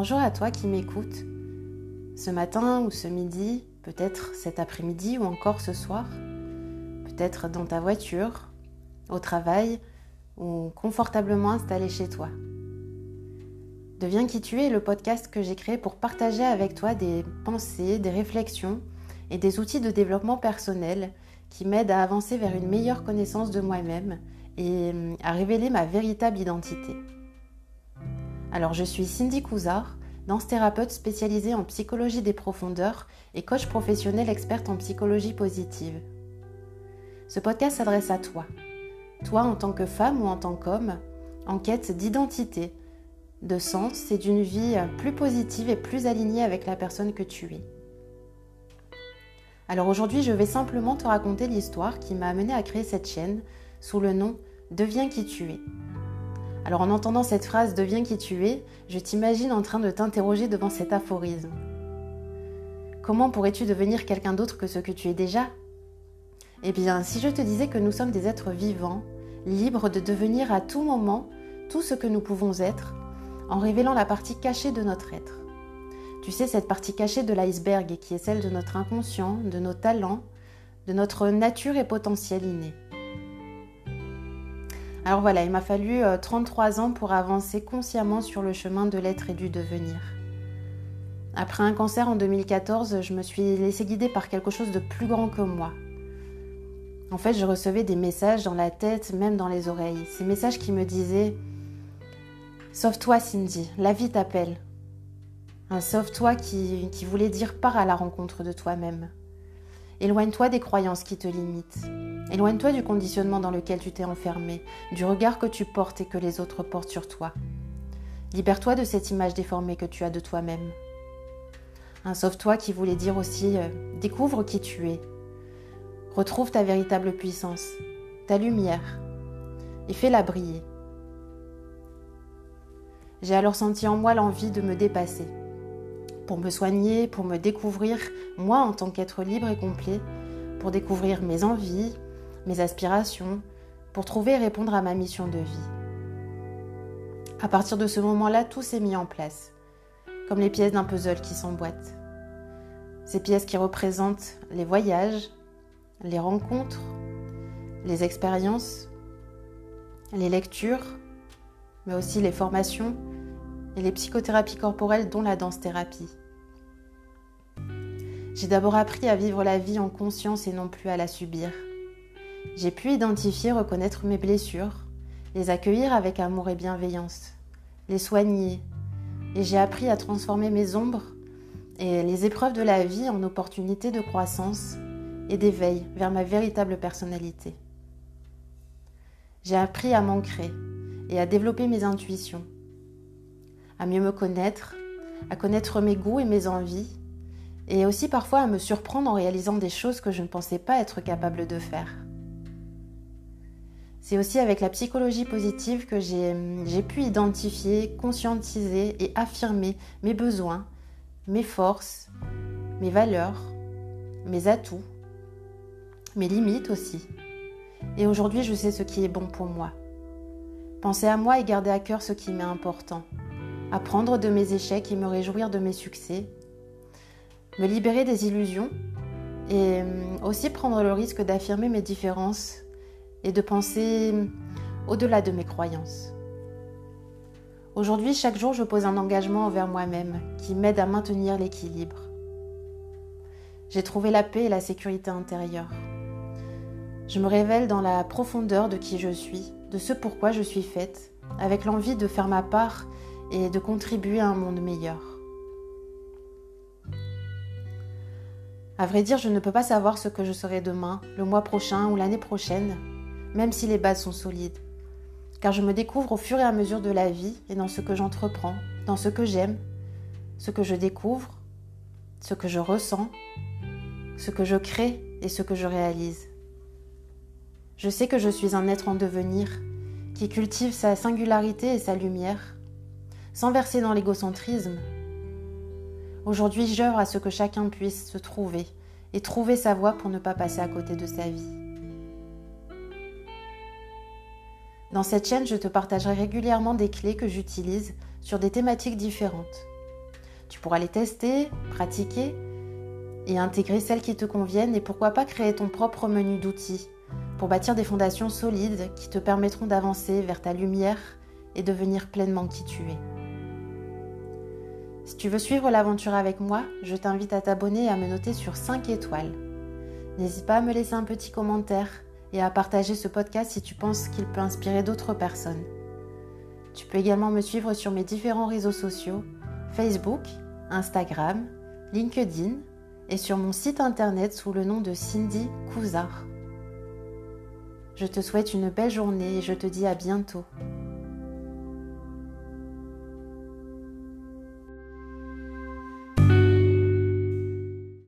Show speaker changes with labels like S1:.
S1: Bonjour à toi qui m'écoutes. Ce matin ou ce midi, peut-être cet après-midi ou encore ce soir, peut-être dans ta voiture, au travail ou confortablement installé chez toi. Deviens qui tu es le podcast que j'ai créé pour partager avec toi des pensées, des réflexions et des outils de développement personnel qui m'aident à avancer vers une meilleure connaissance de moi-même et à révéler ma véritable identité. Alors je suis Cindy Couzard, danse-thérapeute spécialisée en psychologie des profondeurs et coach professionnel experte en psychologie positive. Ce podcast s'adresse à toi, toi en tant que femme ou en tant qu'homme, en quête d'identité, de sens et d'une vie plus positive et plus alignée avec la personne que tu es. Alors aujourd'hui, je vais simplement te raconter l'histoire qui m'a amené à créer cette chaîne sous le nom Deviens qui tu es. Alors en entendant cette phrase Deviens qui tu es, je t'imagine en train de t'interroger devant cet aphorisme. Comment pourrais-tu devenir quelqu'un d'autre que ce que tu es déjà? Eh bien, si je te disais que nous sommes des êtres vivants, libres de devenir à tout moment tout ce que nous pouvons être, en révélant la partie cachée de notre être. Tu sais, cette partie cachée de l'iceberg qui est celle de notre inconscient, de nos talents, de notre nature et potentiel inné. Alors voilà, il m'a fallu 33 euh, ans pour avancer consciemment sur le chemin de l'être et du devenir. Après un cancer en 2014, je me suis laissée guider par quelque chose de plus grand que moi. En fait, je recevais des messages dans la tête, même dans les oreilles. Ces messages qui me disaient Sauve-toi, Cindy, la vie t'appelle. Un sauve-toi qui, qui voulait dire pars à la rencontre de toi-même. Éloigne-toi des croyances qui te limitent. Éloigne-toi du conditionnement dans lequel tu t'es enfermé, du regard que tu portes et que les autres portent sur toi. Libère-toi de cette image déformée que tu as de toi-même. Un sauve-toi qui voulait dire aussi euh, découvre qui tu es. Retrouve ta véritable puissance, ta lumière, et fais-la briller. J'ai alors senti en moi l'envie de me dépasser, pour me soigner, pour me découvrir, moi en tant qu'être libre et complet, pour découvrir mes envies, mes aspirations, pour trouver et répondre à ma mission de vie. À partir de ce moment-là, tout s'est mis en place, comme les pièces d'un puzzle qui s'emboîtent. Ces pièces qui représentent les voyages, les rencontres, les expériences, les lectures, mais aussi les formations, et les psychothérapies corporelles dont la danse-thérapie. J'ai d'abord appris à vivre la vie en conscience et non plus à la subir. J'ai pu identifier, reconnaître mes blessures, les accueillir avec amour et bienveillance, les soigner, et j'ai appris à transformer mes ombres et les épreuves de la vie en opportunités de croissance et d'éveil vers ma véritable personnalité. J'ai appris à m'ancrer et à développer mes intuitions, à mieux me connaître, à connaître mes goûts et mes envies, et aussi parfois à me surprendre en réalisant des choses que je ne pensais pas être capable de faire. C'est aussi avec la psychologie positive que j'ai pu identifier, conscientiser et affirmer mes besoins, mes forces, mes valeurs, mes atouts, mes limites aussi. Et aujourd'hui, je sais ce qui est bon pour moi. Penser à moi et garder à cœur ce qui m'est important apprendre de mes échecs et me réjouir de mes succès, me libérer des illusions et euh, aussi prendre le risque d'affirmer mes différences et de penser au-delà de mes croyances. Aujourd'hui, chaque jour, je pose un engagement envers moi-même qui m'aide à maintenir l'équilibre. J'ai trouvé la paix et la sécurité intérieure. Je me révèle dans la profondeur de qui je suis, de ce pourquoi je suis faite, avec l'envie de faire ma part et de contribuer à un monde meilleur. À vrai dire, je ne peux pas savoir ce que je serai demain, le mois prochain ou l'année prochaine, même si les bases sont solides. Car je me découvre au fur et à mesure de la vie et dans ce que j'entreprends, dans ce que j'aime, ce que je découvre, ce que je ressens, ce que je crée et ce que je réalise. Je sais que je suis un être en devenir qui cultive sa singularité et sa lumière sans verser dans l'égocentrisme. Aujourd'hui, j'œuvre à ce que chacun puisse se trouver et trouver sa voie pour ne pas passer à côté de sa vie. Dans cette chaîne, je te partagerai régulièrement des clés que j'utilise sur des thématiques différentes. Tu pourras les tester, pratiquer et intégrer celles qui te conviennent et pourquoi pas créer ton propre menu d'outils pour bâtir des fondations solides qui te permettront d'avancer vers ta lumière et devenir pleinement qui tu es. Si tu veux suivre l'aventure avec moi, je t'invite à t'abonner et à me noter sur 5 étoiles. N'hésite pas à me laisser un petit commentaire et à partager ce podcast si tu penses qu'il peut inspirer d'autres personnes. Tu peux également me suivre sur mes différents réseaux sociaux, Facebook, Instagram, LinkedIn et sur mon site internet sous le nom de Cindy Couzard. Je te souhaite une belle journée et je te dis à bientôt.